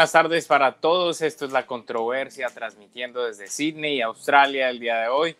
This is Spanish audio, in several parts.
Buenas tardes para todos. Esto es La Controversia, transmitiendo desde Sydney, Australia, el día de hoy.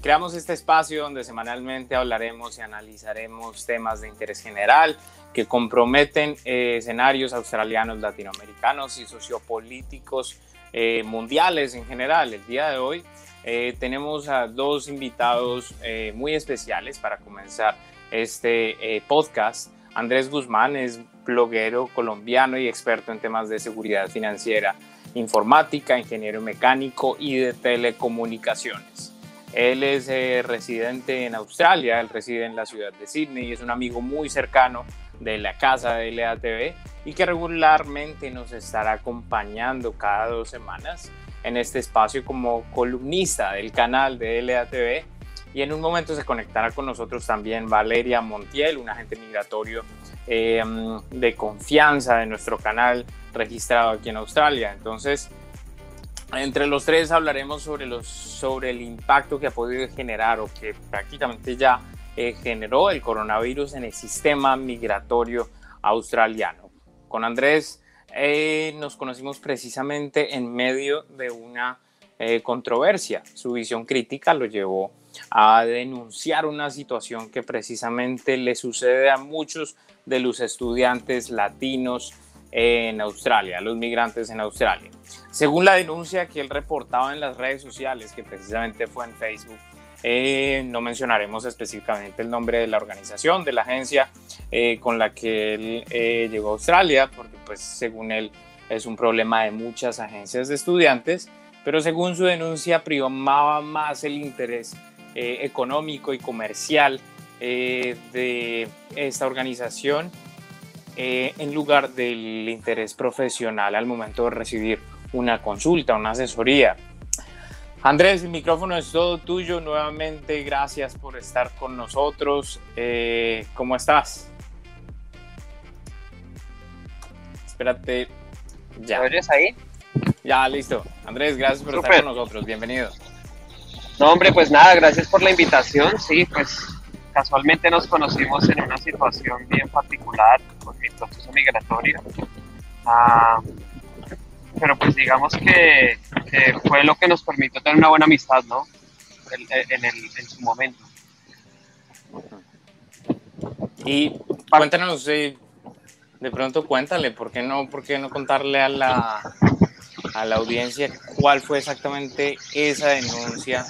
Creamos este espacio donde semanalmente hablaremos y analizaremos temas de interés general que comprometen eh, escenarios australianos, latinoamericanos y sociopolíticos eh, mundiales en general. El día de hoy eh, tenemos a dos invitados muy especiales para comenzar este podcast. Andrés Guzmán es bloguero colombiano y experto en temas de seguridad financiera, informática, ingeniero mecánico y de telecomunicaciones. Él es eh, residente en Australia, él reside en la ciudad de Sydney y es un amigo muy cercano de la casa de LATV y que regularmente nos estará acompañando cada dos semanas en este espacio como columnista del canal de LATV y en un momento se conectará con nosotros también Valeria Montiel, un agente migratorio eh, de confianza de nuestro canal registrado aquí en Australia. Entonces, entre los tres hablaremos sobre, los, sobre el impacto que ha podido generar o que prácticamente ya eh, generó el coronavirus en el sistema migratorio australiano. Con Andrés eh, nos conocimos precisamente en medio de una controversia. Su visión crítica lo llevó a denunciar una situación que precisamente le sucede a muchos de los estudiantes latinos en Australia, los migrantes en Australia. Según la denuncia que él reportaba en las redes sociales, que precisamente fue en Facebook, eh, no mencionaremos específicamente el nombre de la organización, de la agencia eh, con la que él eh, llegó a Australia, porque pues según él es un problema de muchas agencias de estudiantes, pero según su denuncia primaba más el interés económico y comercial eh, de esta organización eh, en lugar del interés profesional al momento de recibir una consulta, una asesoría. Andrés, el micrófono es todo tuyo. Nuevamente, gracias por estar con nosotros. Eh, ¿Cómo estás? Espérate. Ya. ¿Me oyes ahí? Ya, listo. Andrés, gracias por estar con nosotros. Bienvenido. No, hombre, pues nada, gracias por la invitación. Sí, pues casualmente nos conocimos en una situación bien particular con mi proceso migratorio. Ah, pero pues digamos que, fue lo que nos permitió tener una buena amistad, ¿no? En, el, en su momento. Y cuéntanos, de pronto cuéntale, ¿por qué no, por qué no contarle a la, a la audiencia cuál fue exactamente esa denuncia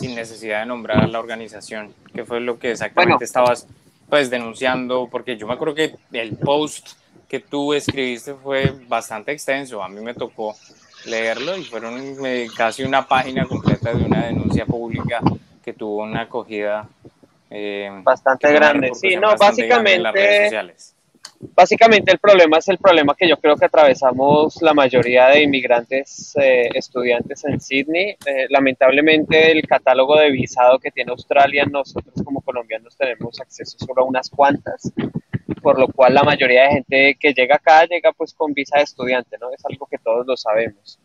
sin necesidad de nombrar a la organización? ¿Qué fue lo que exactamente estabas pues denunciando? Porque yo me acuerdo que el post que tú escribiste fue bastante extenso. A mí me tocó leerlo y fueron casi una página completa de una denuncia pública que tuvo una acogida eh, bastante grande. Sí, no, básicamente en las redes sociales. Básicamente el problema es el problema que yo creo que atravesamos la mayoría de inmigrantes eh, estudiantes en Sydney. Eh, lamentablemente el catálogo de visado que tiene Australia, nosotros como colombianos tenemos acceso solo a unas cuantas, por lo cual la mayoría de gente que llega acá llega pues con visa de estudiante, ¿no? Es algo que todos lo sabemos.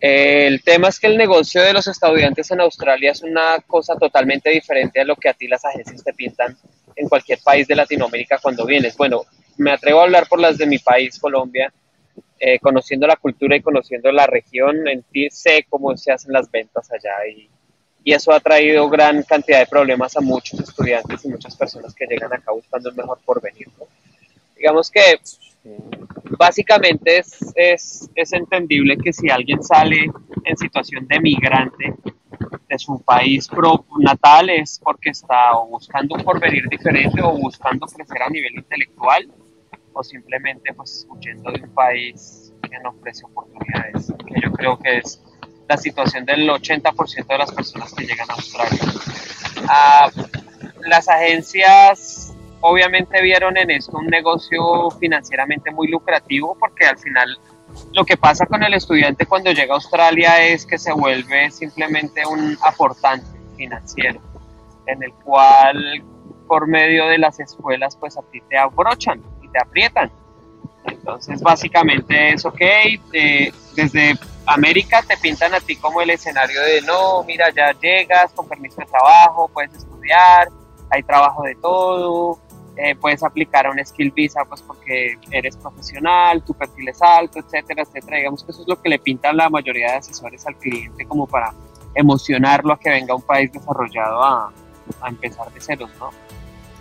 el tema es que el negocio de los estudiantes en Australia es una cosa totalmente diferente a lo que a ti las agencias te pintan en cualquier país de Latinoamérica cuando vienes. Bueno, me atrevo a hablar por las de mi país, Colombia, eh, conociendo la cultura y conociendo la región, en ti sé cómo se hacen las ventas allá y, y, eso ha traído gran cantidad de problemas a muchos estudiantes y muchas personas que llegan acá buscando el mejor porvenir. Digamos que básicamente es, es, es entendible que si alguien sale en situación de migrante de su país pro natal es porque está buscando un porvenir diferente o buscando crecer a nivel intelectual o simplemente pues huyendo de un país que no ofrece oportunidades, que yo creo que es la situación del 80% de las personas que llegan a Australia. Ah, las agencias obviamente vieron en esto un negocio financieramente muy lucrativo porque al final lo que pasa con el estudiante cuando llega a Australia es que se vuelve simplemente un aportante financiero en el cual por medio de las escuelas pues a ti te abrochan te aprietan. Entonces, básicamente es ok, desde América te pintan a ti como el escenario de no, mira, ya llegas con permiso de trabajo, puedes estudiar, hay trabajo de todo, eh, puedes aplicar a un skill visa pues porque eres profesional, tu perfil es alto, etcétera, etcétera. Digamos que eso es lo que le pintan la mayoría de asesores al cliente como para emocionarlo a que venga a un país desarrollado a, a empezar de ceros, ¿no?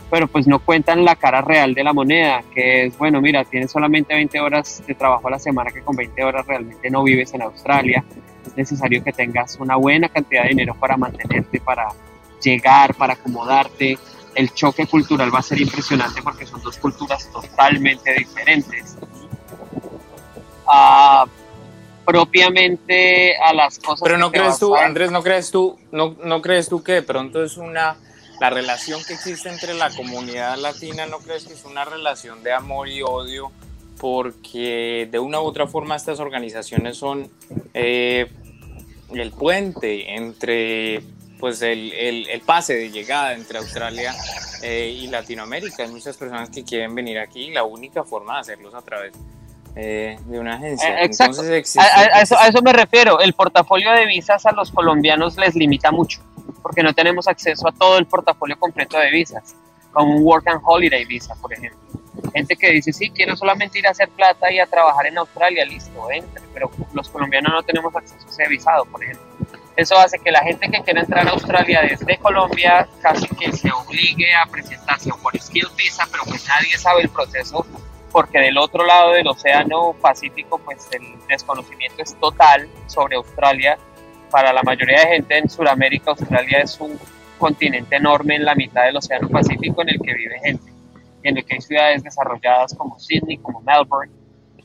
Pero pues no cuentan la cara real de la moneda, que es, bueno, mira, tienes solamente 20 horas de trabajo a la semana, que con 20 horas realmente no vives en Australia. Es necesario que tengas una buena cantidad de dinero para mantenerte, para llegar, para acomodarte, el choque cultural va a ser impresionante porque son dos culturas totalmente diferentes. Ah, propiamente a las cosas. Pero no crees tú, Andrés, no crees tú, no, no crees tú que de pronto es una la relación que existe entre la comunidad latina, no crees que es una relación de amor y odio, porque de una u otra forma estas organizaciones son eh, el puente entre pues el, el, pase de llegada entre Australia eh, y Latinoamérica. Hay muchas personas que quieren venir aquí y la única forma de hacerlos a través eh, de una agencia. Eh, exacto. a, eso, a, eso, me refiero. El portafolio de visas a los colombianos les limita mucho porque no tenemos acceso a todo el portafolio completo de visas, como un Work and Holiday Visa, por ejemplo. Gente que dice, sí, quiero solamente ir a hacer plata y a trabajar en Australia, listo, entre, pero los colombianos no tenemos acceso a ese visado, por ejemplo. Eso hace que la gente que quiera entrar a Australia desde Colombia casi que se obligue a presentarse por Skill Visa, pero pues nadie sabe el proceso porque del otro lado del Océano Pacífico pues el desconocimiento es total sobre Australia. Para la mayoría de gente en Sudamérica, Australia es un continente enorme en la mitad del Océano Pacífico en el que vive gente y en el que hay ciudades desarrolladas como Sydney, como Melbourne,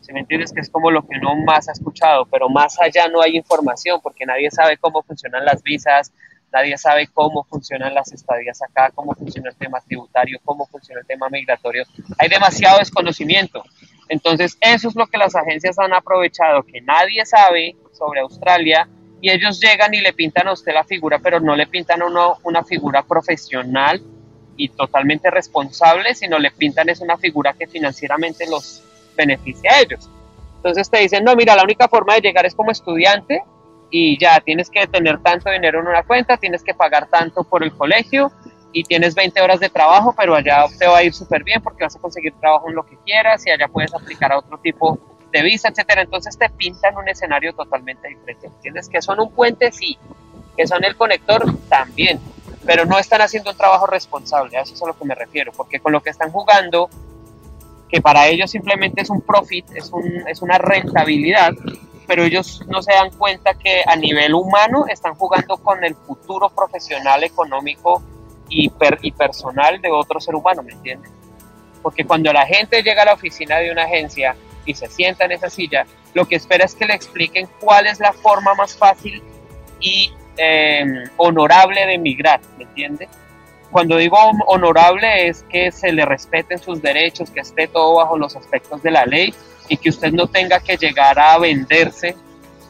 si me entiendes? Que es como lo que uno más ha escuchado, pero más allá no hay información porque nadie sabe cómo funcionan las visas, nadie sabe cómo funcionan las estadías acá, cómo funciona el tema tributario, cómo funciona el tema migratorio. Hay demasiado desconocimiento. Entonces, eso es lo que las agencias han aprovechado, que nadie sabe sobre Australia y ellos llegan y le pintan a usted la figura, pero no le pintan a uno una figura profesional y totalmente responsable, sino le pintan es una figura que financieramente los beneficia a ellos. Entonces te dicen, no, mira, la única forma de llegar es como estudiante y ya tienes que tener tanto dinero en una cuenta, tienes que pagar tanto por el colegio y tienes 20 horas de trabajo, pero allá te va a ir súper bien porque vas a conseguir trabajo en lo que quieras y allá puedes aplicar a otro tipo de visa, etcétera. Entonces te pintan un escenario totalmente diferente. ¿Entiendes? Que son un puente, sí. Que son el conector, también. Pero no están haciendo un trabajo responsable. A eso es a lo que me refiero. Porque con lo que están jugando que para ellos simplemente es un profit, es, un, es una rentabilidad, pero ellos no se dan cuenta que a nivel humano están jugando con el futuro profesional, económico y, y personal de otro ser humano, ¿me entiendes? Porque cuando la gente llega a la oficina de una agencia y se sienta en esa silla, lo que espera es que le expliquen cuál es la forma más fácil y eh, honorable de emigrar, ¿me entiendes? Cuando digo honorable es que se le respeten sus derechos, que esté todo bajo los aspectos de la ley y que usted no tenga que llegar a venderse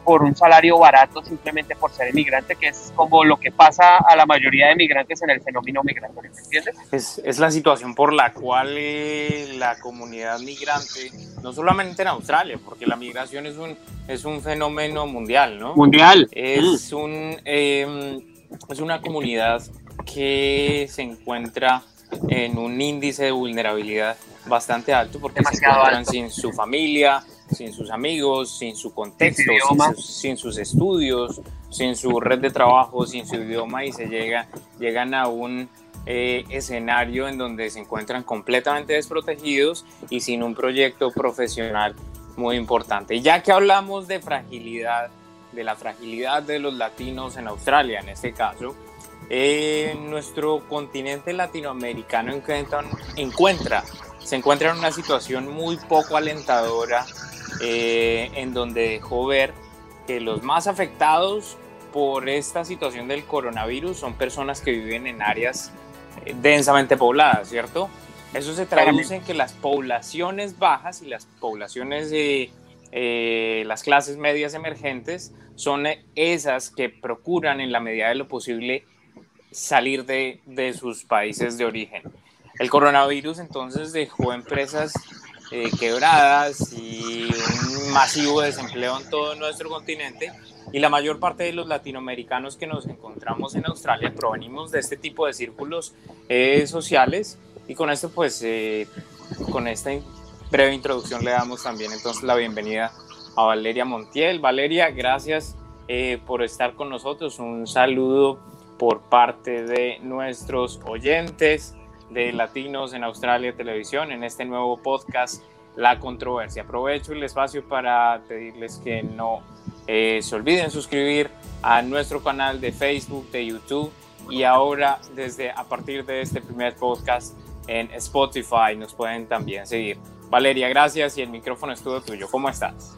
por un salario barato simplemente por ser inmigrante, que es como lo que pasa a la mayoría de migrantes en el fenómeno migratorio, ¿me entiendes? Es, es la situación por la cual eh, la comunidad migrante, no solamente en Australia, porque la migración es un, es un fenómeno mundial, ¿no? Mundial. Es, un, em, es una comunidad que se encuentra en un índice de vulnerabilidad bastante alto porque se encuentran sin su familia, sin sus amigos, sin su contexto, sin sus, estudios, sin su red de trabajo, sin su idioma y se llega, llegan a un eh, escenario en donde se encuentran completamente desprotegidos y sin un proyecto profesional muy importante. Y ya que hablamos de fragilidad, de la fragilidad de los latinos en Australia en este caso, eh, nuestro continente latinoamericano encuentra, se encuentra en una situación muy poco alentadora eh, en donde dejó ver que los más afectados por esta situación del coronavirus son personas que viven en áreas eh, densamente pobladas, ¿cierto? Eso se traduce en que las poblaciones bajas y las poblaciones de las clases medias emergentes son esas que procuran en la medida de lo posible salir de, de sus países de origen. El coronavirus entonces dejó empresas eh, quebradas y un masivo desempleo en todo nuestro continente y la mayor parte de los latinoamericanos que nos encontramos en Australia provenimos de este tipo de círculos eh, sociales Y con esto, pues, eh, con esta breve introducción le damos también entonces la bienvenida a Valeria Montiel. Valeria, gracias por estar con nosotros. Un saludo por parte de nuestros oyentes de Latinos en Australia Televisión en este nuevo podcast La Controversia. Aprovecho el espacio para pedirles que no eh, se olviden suscribir a nuestro canal de Facebook, de YouTube y ahora desde a partir de este primer podcast en Spotify nos pueden también seguir. Valeria, gracias y el micrófono es todo tuyo. ¿Cómo estás?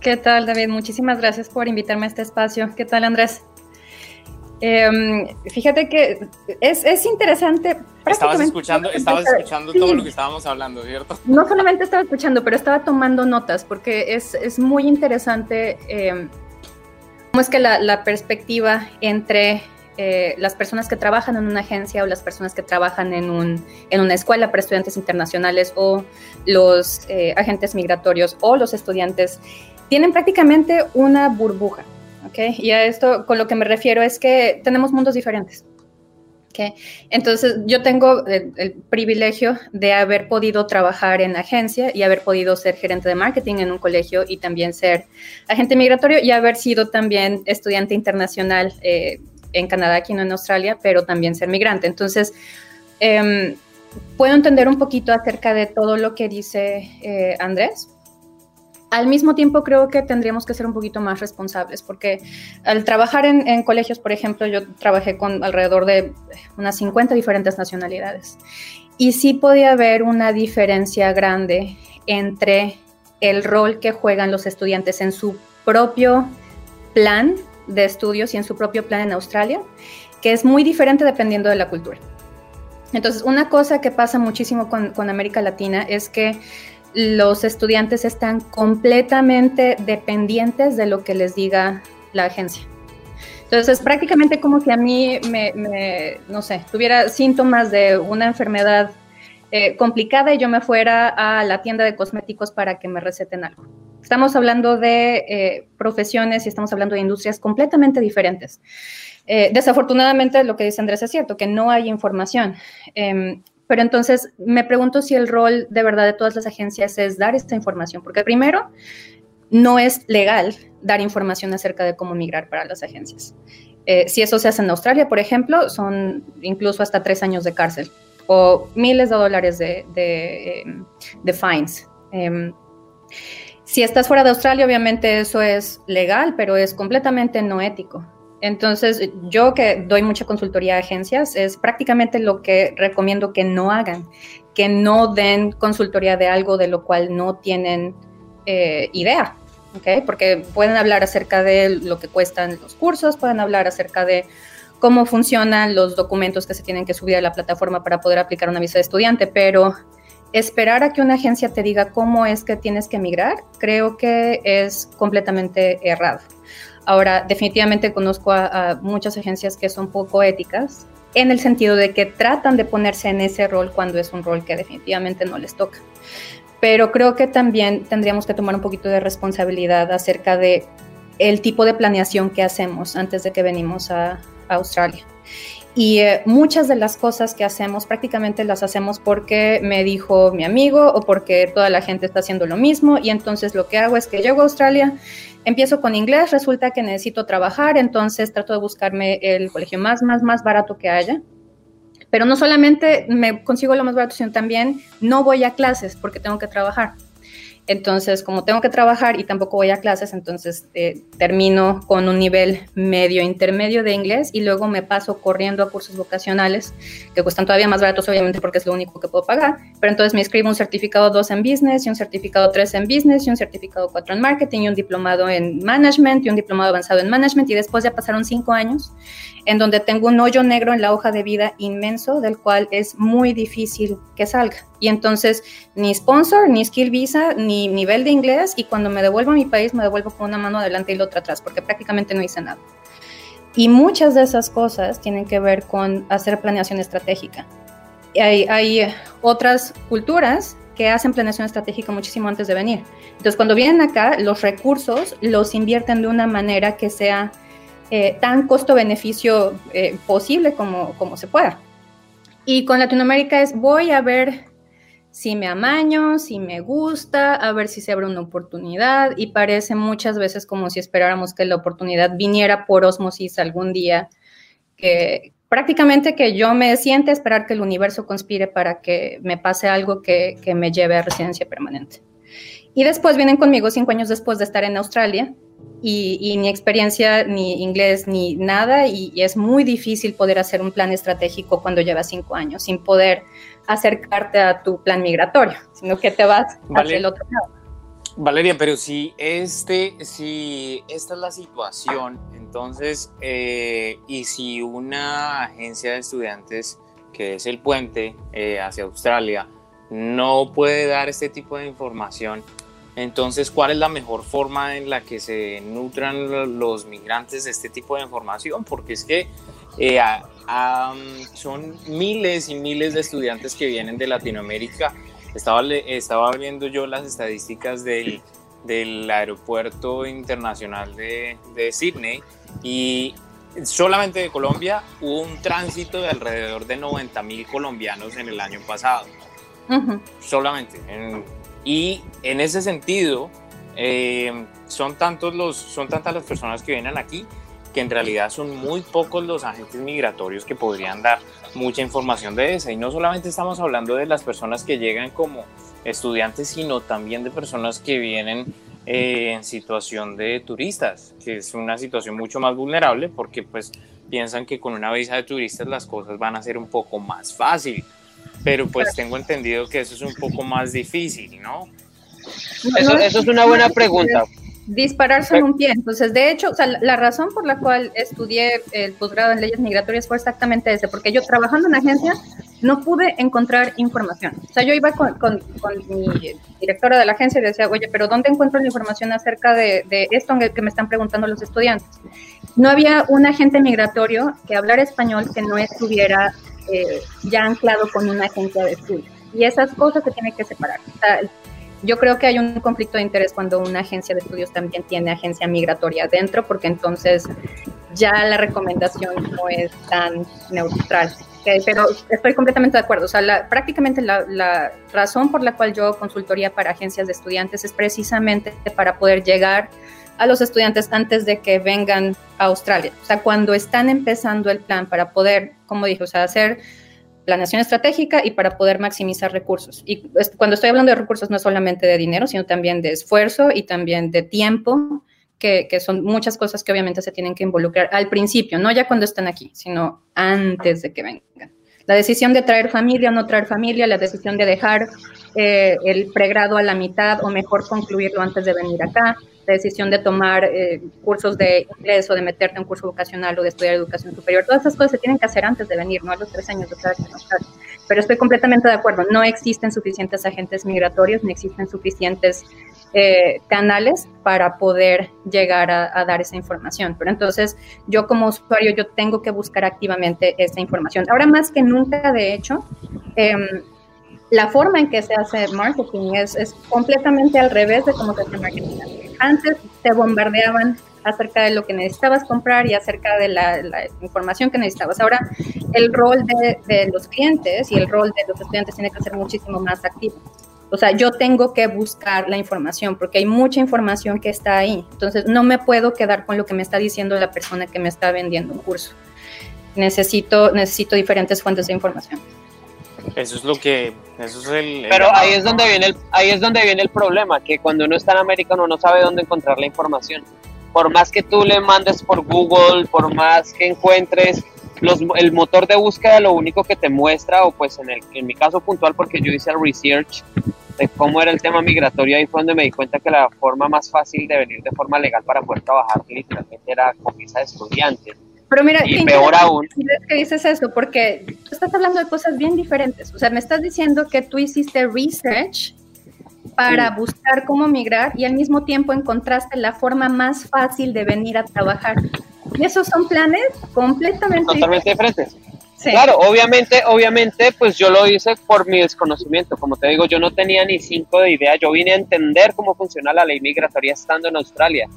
¿Qué tal, David? Muchísimas gracias por invitarme a este espacio. ¿Qué tal, Andrés? Em, fíjate que es, es interesante. Estabas escuchando, estabas escuchando todo lo que estábamos hablando, ¿cierto? No solamente estaba escuchando, pero estaba tomando notas porque es, es muy interesante eh, cómo es que la, la perspectiva entre eh, las personas que trabajan en una agencia o las personas que trabajan en, un, en una escuela para estudiantes internacionales o los eh, agentes migratorios o los estudiantes tienen prácticamente una burbuja. ¿Okay? Y a esto con lo que me refiero es que tenemos mundos diferentes. ¿okay? Entonces, yo tengo el, el, privilegio de haber podido trabajar en agencia y haber podido ser gerente de marketing en un colegio y también ser agente migratorio y haber sido también estudiante internacional eh, en Canadá, aquí no en Australia, pero también ser migrante. Entonces, eh, puedo entender un poquito acerca de todo lo que dice eh, Andrés. Al mismo tiempo, creo que tendríamos que ser un poquito más responsables, porque al trabajar en, colegios, por ejemplo, yo trabajé con alrededor de unas 50 diferentes nacionalidades. Y sí podía haber una diferencia grande entre el rol que juegan los estudiantes en su propio plan de estudios y en su propio plan en Australia, que es muy diferente dependiendo de la cultura. Entonces, una cosa que pasa muchísimo con América Latina es que los estudiantes están completamente dependientes de lo que les diga la agencia. Entonces, es prácticamente como si a mí me, me no sé, tuviera síntomas de una enfermedad eh, complicada y yo me fuera a la tienda de cosméticos para que me receten algo. Estamos hablando de eh, profesiones y estamos hablando de industrias completamente diferentes. Eh, desafortunadamente, lo que dice Andrés es cierto, que no hay información. Pero entonces me pregunto si el rol de verdad de todas las agencias es dar esta información, porque primero, no es legal dar información acerca de cómo migrar para las agencias. Eh, si eso se hace en Australia, por ejemplo, son incluso hasta tres años de cárcel o miles de dólares de, em, fines. Eh, si estás fuera de Australia, obviamente eso es legal, pero es completamente no ético. Entonces, yo que doy mucha consultoría a agencias, es prácticamente lo que recomiendo que no hagan, que no den consultoría de algo de lo cual no tienen eh, idea, ¿ok? Porque pueden hablar acerca de lo que cuestan los cursos, pueden hablar acerca de cómo funcionan los documentos que se tienen que subir a la plataforma para poder aplicar una visa de estudiante, pero esperar a que una agencia te diga cómo es que tienes que emigrar, creo que es completamente errado. Ahora, definitivamente conozco a, muchas agencias que son poco éticas en el sentido de que tratan de ponerse en ese rol cuando es un rol que definitivamente no les toca. Pero creo que también tendríamos que tomar un poquito de responsabilidad acerca de el tipo de planeación que hacemos antes de que venimos a Australia. Y eh, muchas de las cosas que hacemos prácticamente las hacemos porque me dijo mi amigo o porque toda la gente está haciendo lo mismo. Y entonces lo que hago es que llego a Australia, empiezo con inglés, resulta que necesito trabajar, entonces trato de buscarme el colegio más, más, más barato que haya. Pero no solamente me consigo lo más barato, sino también no voy a clases porque tengo que trabajar. Entonces, como tengo que trabajar y tampoco voy a clases, entonces eh, termino con un nivel medio intermedio de inglés y luego me paso corriendo a cursos vocacionales que cuestan todavía más baratos, obviamente, porque es lo único que puedo pagar. Pero entonces me escribo un certificado 2 en business y un certificado 3 en business y un certificado 4 en marketing y un diplomado en management y un diplomado avanzado en management. Y después ya pasaron cinco años en donde tengo un hoyo negro en la hoja de vida inmenso, del cual es muy difícil que salga. Y entonces ni sponsor, ni skill visa, ni nivel de inglés y cuando me devuelvo a mi país me devuelvo con una mano adelante y la otra atrás porque prácticamente no hice nada. Y muchas de esas cosas tienen que ver con hacer planeación estratégica. Hay, hay otras culturas que hacen planeación estratégica muchísimo antes de venir. Entonces, cuando vienen acá, los recursos los invierten de una manera que sea eh, tan costo-beneficio eh, posible como, como se pueda. Y con Latinoamérica es voy a ver si me amaño, si me gusta, a ver si se abre una oportunidad y parece muchas veces como si esperáramos que la oportunidad viniera por osmosis algún día, que prácticamente que yo me siente a esperar que el universo conspire para que me pase algo que, que me lleve a residencia permanente. Y después vienen conmigo cinco años después de estar en Australia y, ni experiencia, ni inglés, ni nada, y, es muy difícil poder hacer un plan estratégico cuando llevas cinco años, sin poder acercarte a tu plan migratorio, sino que te vas hacia el otro lado. Valeria, pero si, este, si esta es la situación, entonces, eh, y si una agencia de estudiantes, que es el puente eh, hacia Australia, no puede dar este tipo de información, entonces, ¿cuál es la mejor forma en la que se nutran los migrantes de este tipo de información? Porque es que eh, son miles y miles de estudiantes que vienen de Latinoamérica. Estaba, estaba viendo yo las estadísticas del, aeropuerto internacional de, de Sydney y solamente de Colombia hubo un tránsito de alrededor de 90 mil colombianos en el año pasado. Solamente. En, y en ese sentido, eh, son, tantos los, son tantas las personas que vienen aquí que en realidad son muy pocos los agentes migratorios que podrían dar mucha información de esa. Y no solamente estamos hablando de las personas que llegan como estudiantes, sino también de personas que vienen eh, en situación de turistas, que es una situación mucho más vulnerable porque pues piensan que con una visa de turistas las cosas van a ser un poco más fácil pero pues tengo entendido que eso es un poco más difícil, ¿no? Eso, eso es una buena pregunta. Dispararse en un pie. Entonces, de hecho, o sea, la razón por la cual estudié el posgrado en leyes migratorias fue exactamente ese, porque yo trabajando en agencia no pude encontrar información. O sea, yo iba con, con, mi directora de la agencia y decía, oye, pero ¿dónde encuentro la información acerca de, de esto que me están preguntando los estudiantes? No había un agente migratorio que hablara español que no estuviera eh, ya anclado con una agencia de estudio. Y esas cosas se tienen que separar. Yo creo que hay un conflicto de interés cuando una agencia de estudios también tiene agencia migratoria dentro, porque entonces ya la recomendación no es tan neutral. pero estoy completamente de acuerdo. O sea, prácticamente la, la, razón por la cual yo consultoría para agencias de estudiantes es precisamente para poder llegar a los estudiantes antes de que vengan a Australia. O sea, cuando están empezando el plan para poder, como dije, o sea, hacer planeación estratégica y para poder maximizar recursos. Y cuando estoy hablando de recursos no solamente de dinero, sino también de esfuerzo y también de tiempo, que, que, son muchas cosas que obviamente se tienen que involucrar al principio, no ya cuando están aquí, sino antes de que vengan. La decisión de traer familia o no traer familia, la decisión de dejar eh, el pregrado a la mitad o mejor concluirlo antes de venir acá, decisión de tomar eh, cursos de inglés o de meterte en un curso vocacional o de estudiar educación superior. Todas esas cosas se tienen que hacer antes de venir, no a los tres años de estar Pero estoy completamente de acuerdo, no existen suficientes agentes migratorios, ni existen suficientes eh, canales para poder llegar a, dar esa información. Pero entonces yo como usuario, yo tengo que buscar activamente esa información. Ahora más que nunca, de hecho, em, la forma en que se hace marketing es, es completamente al revés de cómo se hace marketing. Antes te bombardeaban acerca de lo que necesitabas comprar y acerca de la, información que necesitabas. Ahora, el rol de, de, los clientes y el rol de los estudiantes tiene que ser muchísimo más activo. O sea, yo tengo que buscar la información porque hay mucha información que está ahí. Entonces, no me puedo quedar con lo que me está diciendo la persona que me está vendiendo un curso. Necesito, necesito diferentes fuentes de información. Eso es lo que, eso es el, Pero ahí es donde viene el, ahí es donde viene el problema, que cuando uno está en América uno no sabe dónde encontrar la información. Por más que tú le mandes por Google, por más que encuentres los, el motor de búsqueda, lo único que te muestra, o pues en, el, en mi caso puntual, porque yo hice el research de cómo era el tema migratorio, ahí fue donde me di cuenta que la forma más fácil de venir de forma legal para poder trabajar literalmente era con visa de estudiante pero mira, y peor aún. que dices eso, porque tú estás hablando de cosas bien diferentes. O sea, me estás diciendo que tú hiciste research para buscar cómo migrar y al mismo tiempo encontraste la forma más fácil de venir a trabajar. Y esos son planes completamente Totalmente diferentes. Claro, obviamente, obviamente, pues yo lo hice por mi desconocimiento. Como te digo, yo no tenía ni cinco de idea. Yo vine a entender cómo funciona la ley migratoria estando en Australia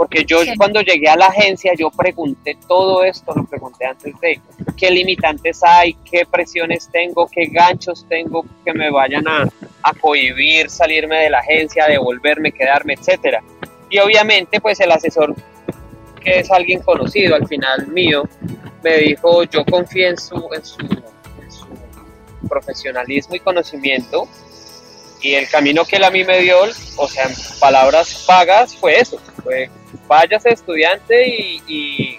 porque yo cuando llegué a la agencia yo pregunté todo esto, lo pregunté antes de qué limitantes hay, qué presiones tengo, qué ganchos tengo que me vayan a, a cohibir, salirme de la agencia, devolverme, quedarme, etcétera. Y obviamente pues el asesor que es alguien conocido al final mío, me dijo yo confío en su, en su, en su profesionalismo y conocimiento y el camino que él a mí me dio, o sea, en palabras vagas, fue eso, fue váyase estudiante y,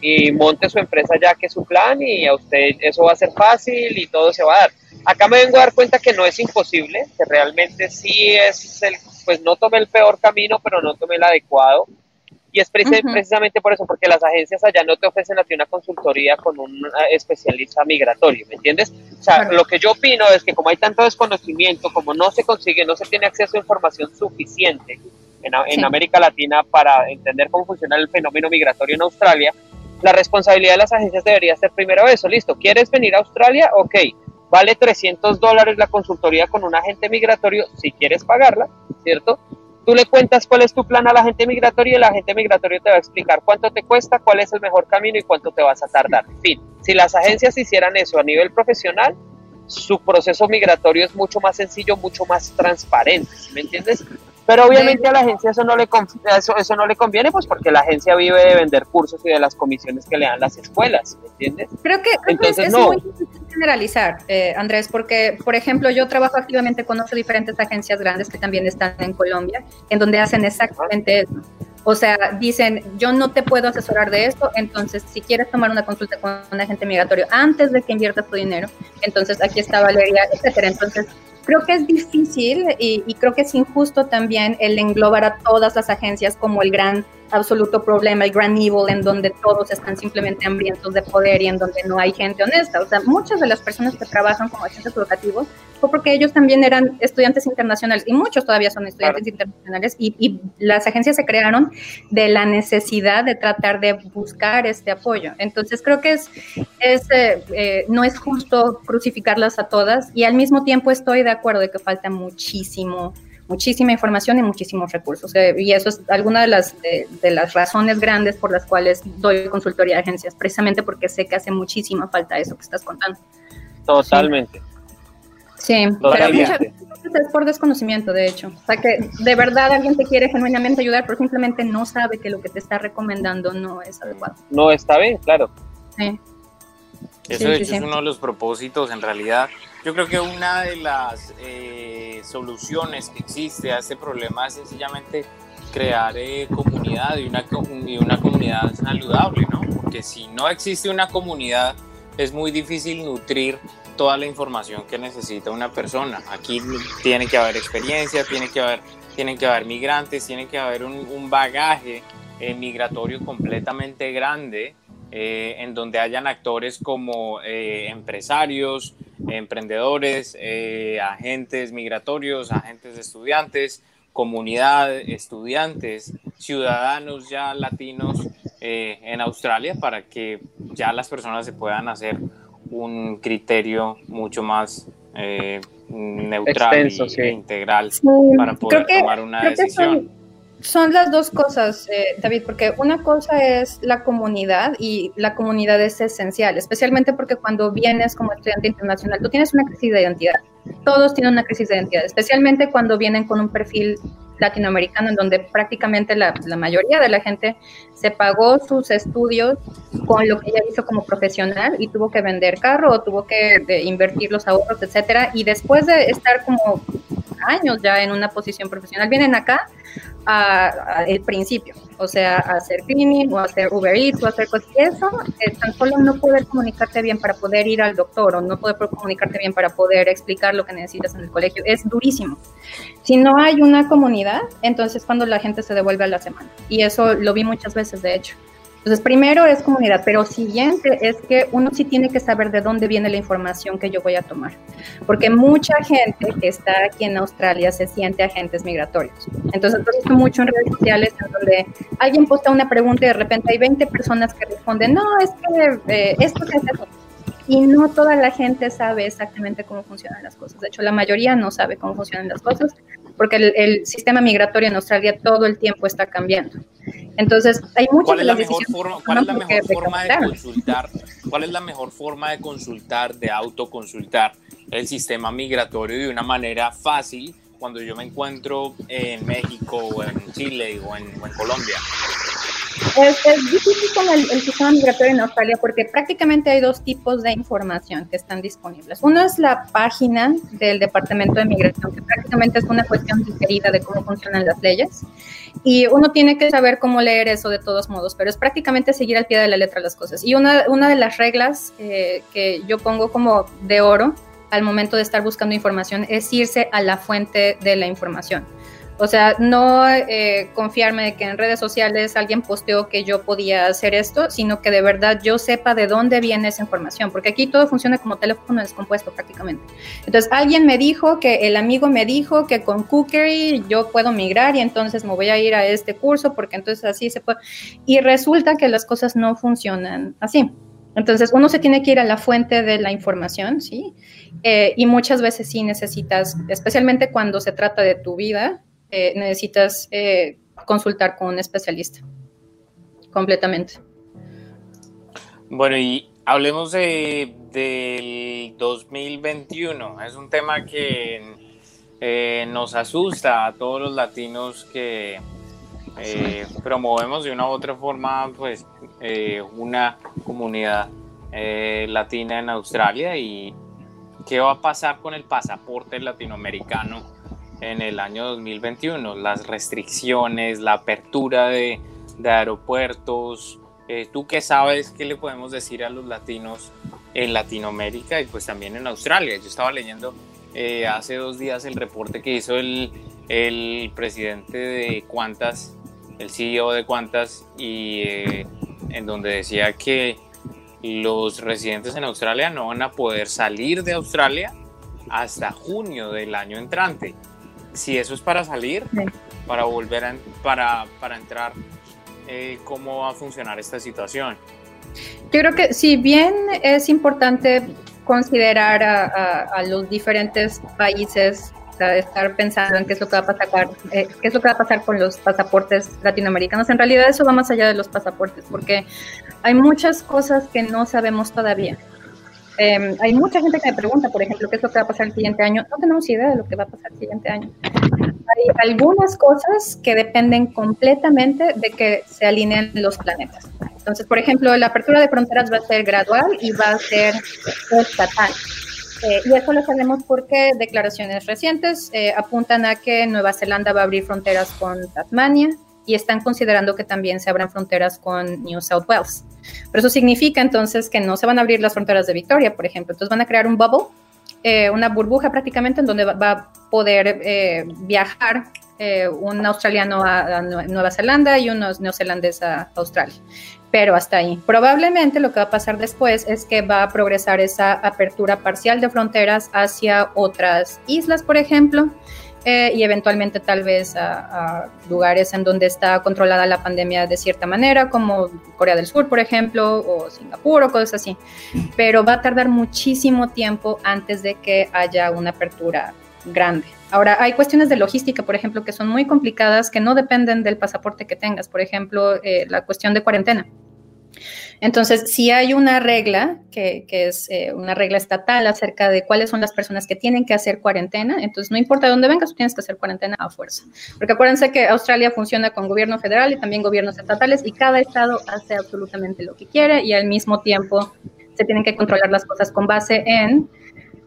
y, monte su empresa ya que es su plan y a usted eso va a ser fácil y todo se va a dar. Acá me vengo a dar cuenta que no es imposible, que realmente sí es el, pues no tomé el peor camino, pero no tomé el adecuado. Y es precisamente por eso, porque las agencias allá no te ofrecen a ti una consultoría con un especialista migratorio, ¿me entiendes? O sea, lo que yo opino es que como hay tanto desconocimiento, como no se consigue, no se tiene acceso a información suficiente, en, América Latina para entender cómo funciona el fenómeno migratorio en Australia, la responsabilidad de las agencias debería ser primero eso, listo, ¿quieres venir a Australia? Ok, vale 300 dólares la consultoría con un agente migratorio si quieres pagarla, ¿cierto? Tú le cuentas cuál es tu plan al agente migratorio y el agente migratorio te va a explicar cuánto te cuesta, cuál es el mejor camino y cuánto te vas a tardar. En fin, si las agencias hicieran eso a nivel profesional, su proceso migratorio es mucho más sencillo, mucho más transparente, ¿me entiendes? Pero obviamente a la agencia eso no le eso, eso no le conviene, pues porque la agencia vive de vender cursos y de las comisiones que le dan las escuelas, ¿me entiendes? Creo que, Entonces, es, muy difícil generalizar, eh, Andrés, porque, por ejemplo, yo trabajo activamente con ocho diferentes agencias grandes que también están en Colombia, en donde hacen exactamente eso. O sea, dicen, yo no te puedo asesorar de esto, entonces si quieres tomar una consulta con un agente migratorio antes de que inviertas tu dinero, entonces aquí está Valeria, etcétera. Entonces, creo que es difícil y, y, creo que es injusto también el englobar a todas las agencias como el gran absoluto problema, el gran evil, en donde todos están simplemente hambrientos de poder y en donde no hay gente honesta. O sea, muchas de las personas que trabajan como agentes educativos fue porque ellos también eran estudiantes internacionales y muchos todavía son estudiantes internacionales y, y, las agencias se crearon de la necesidad de tratar de buscar este apoyo. Entonces creo que es, es eh, eh, no es justo crucificarlas a todas y al mismo tiempo estoy de acuerdo de que falta muchísimo muchísima información y muchísimos recursos. Eh, y eso es alguna de las, de, las razones grandes por las cuales doy consultoría a agencias, precisamente porque sé que hace muchísima falta eso que estás contando. Totalmente. Sí, pero muchas veces es por desconocimiento, de hecho. O sea, que de verdad alguien te quiere genuinamente ayudar, pero simplemente no sabe que lo que te está recomendando no es adecuado. No está bien, claro. Sí. Eso de hecho es uno de los propósitos en realidad yo creo que una de las eh, soluciones que existe a este problema es sencillamente crear eh, comunidad y una, y una comunidad saludable, ¿no? Porque si no existe una comunidad, es muy difícil nutrir toda la información que necesita una persona. Aquí tiene que haber experiencia, tiene que haber, tienen que haber migrantes, tiene que haber un, bagaje eh, migratorio completamente grande en donde hayan actores como empresarios, emprendedores, eh, agentes migratorios, agentes estudiantes, comunidad, estudiantes, ciudadanos ya latinos eh, en Australia para que ya las personas se puedan hacer un criterio mucho más eh, neutral e integral para poder tomar una decisión. Son las dos cosas, eh, David, porque una cosa es la comunidad y la comunidad es esencial, especialmente porque cuando vienes como estudiante internacional, tú tienes una crisis de identidad. Todos tienen una crisis de identidad, especialmente cuando vienen con un perfil latinoamericano en donde prácticamente la, la, mayoría de la gente se pagó sus estudios con lo que ella hizo como profesional y tuvo que vender carro o tuvo que invertir los ahorros, etcétera, y después de estar como años ya en una posición profesional, vienen acá a, el principio, o sea, a hacer cleaning o hacer Uber Eats o hacer cosas. Eso, tan solo no poder comunicarte bien para poder ir al doctor o no poder comunicarte bien para poder explicar lo que necesitas en el colegio, es durísimo. Si no hay una comunidad, entonces cuando la gente se devuelve a la semana. Y eso lo vi muchas veces, de hecho. Entonces, primero es comunidad, pero siguiente es que uno sí tiene que saber de dónde viene la información que yo voy a tomar, porque mucha gente que está aquí en Australia se siente agentes migratorios. Entonces, he visto mucho en redes sociales en donde alguien posta una pregunta y de repente hay 20 personas que responden, no, es que eh, esto se hace y no toda la gente sabe exactamente cómo funcionan las cosas. De hecho, la mayoría no sabe cómo funcionan las cosas. Porque el, sistema migratorio en Australia todo el tiempo está cambiando. Entonces, hay muchas ¿Cuál es la mejor forma, ¿cuál es la mejor forma de consultar? ¿Cuál es la mejor forma de consultar, de autoconsultar el sistema migratorio de una manera fácil cuando yo me encuentro en México o en Chile o en, Colombia? Es, difícil con el, sistema migratorio en Australia porque prácticamente hay dos tipos de información que están disponibles. Uno es la página del Departamento de Migración, que prácticamente es una cuestión diferida de cómo funcionan las leyes. Y uno tiene que saber cómo leer eso de todos modos, pero es prácticamente seguir al pie de la letra las cosas. Y una, una de las reglas eh, que yo pongo como de oro al momento de estar buscando información es irse a la fuente de la información. O sea, no eh, confiarme de que en redes sociales alguien posteó que yo podía hacer esto, sino que de verdad yo sepa de dónde viene esa información, porque aquí todo funciona como teléfono descompuesto prácticamente. Entonces, alguien me dijo que el amigo me dijo que con Cookery yo puedo migrar y entonces me voy a ir a este curso porque entonces así se puede. Y resulta que las cosas no funcionan así. Entonces, uno se tiene que ir a la fuente de la información, ¿sí? Eh, y muchas veces sí necesitas, especialmente cuando se trata de tu vida, eh, necesitas eh, consultar con un especialista, completamente. Bueno, y hablemos de, del 2021. Es un tema que nos asusta a todos los latinos que promovemos de una u otra forma, pues, una comunidad eh, latina en Australia y qué va a pasar con el pasaporte latinoamericano en el año 2021, las restricciones, la apertura de, aeropuertos. Eh, ¿Tú qué sabes? ¿Qué le podemos decir a los latinos en Latinoamérica y pues también en Australia? Yo estaba leyendo eh, hace dos días el reporte que hizo el, el presidente de Cuantas, el CEO de Cuantas, y en donde decía que los residentes en Australia no van a poder salir de Australia hasta junio del año entrante. Si eso es para salir, para volver a, para, para entrar, eh, ¿cómo va a funcionar esta situación? Yo creo que si bien es importante considerar a los diferentes países estar pensando en qué es lo que va a pasar, eh, qué es lo que va a pasar con los pasaportes latinoamericanos. En realidad eso va más allá de los pasaportes, porque hay muchas cosas que no sabemos todavía. Em, hay mucha gente que me pregunta, por ejemplo, qué es lo que va a pasar el siguiente año. No tenemos idea de lo que va a pasar el siguiente año. Hay algunas cosas que dependen completamente de que se alineen los planetas. Entonces, por ejemplo, la apertura de fronteras va a ser gradual y va a ser estatal. Eh, y eso lo sabemos porque declaraciones recientes eh, apuntan a que Nueva Zelanda va a abrir fronteras con Tasmania y están considerando que también se abran fronteras con New South Wales. Pero eso significa entonces que no se van a abrir las fronteras de Victoria, por ejemplo. Entonces van a crear un bubble, eh, una burbuja prácticamente en donde va, a poder viajar un australiano a, a, Nueva Zelanda y unos neozelandeses a Australia pero hasta ahí. Probablemente lo que va a pasar después es que va a progresar esa apertura parcial de fronteras hacia otras islas, por ejemplo, eh, y eventualmente tal vez a, lugares en donde está controlada la pandemia de cierta manera, como Corea del Sur, por ejemplo, o Singapur o cosas así. Pero va a tardar muchísimo tiempo antes de que haya una apertura grande. Ahora, hay cuestiones de logística, por ejemplo, que son muy complicadas, que no dependen del pasaporte que tengas. Por ejemplo, eh, la cuestión de cuarentena. Entonces, si hay una regla, que, es eh, una regla estatal acerca de cuáles son las personas que tienen que hacer cuarentena, entonces no importa de dónde vengas, tú tienes que hacer cuarentena a fuerza. Porque acuérdense que Australia funciona con gobierno federal y también gobiernos estatales y cada estado hace absolutamente lo que quiere y al mismo tiempo se tienen que controlar las cosas con base en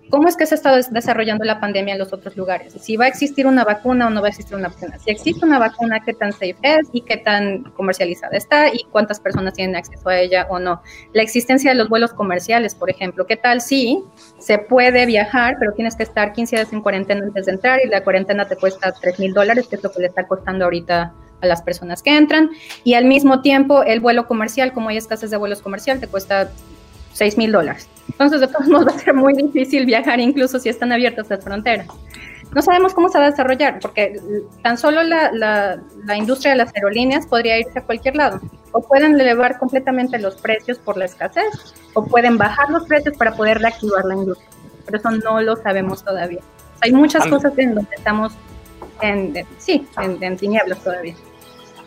cómo es que se está desarrollando la pandemia en los otros lugares, si va a existir una vacuna o no va a existir una vacuna, si existe una vacuna, qué tan safe es y qué tan comercializada está y cuántas personas tienen acceso a ella o no. La existencia de los vuelos comerciales, por ejemplo, qué tal si se puede viajar, pero tienes que estar 15 días en cuarentena antes de entrar y la cuarentena te cuesta 3 mil dólares, que es lo que le está costando ahorita a las personas que entran, y al mismo tiempo el vuelo comercial, como hay escasez de vuelos comercial, te cuesta 6 mil dólares. Entonces, de todos modos, va a ser muy difícil viajar incluso si están abiertas las fronteras. No sabemos cómo se va a desarrollar, porque tan solo la, la, industria de las aerolíneas podría irse a cualquier lado. O pueden elevar completamente los precios por la escasez, o pueden bajar los precios para poder reactivar la industria. Pero eso no lo sabemos todavía. Hay muchas cosas en donde estamos en, sí, en, tinieblas todavía.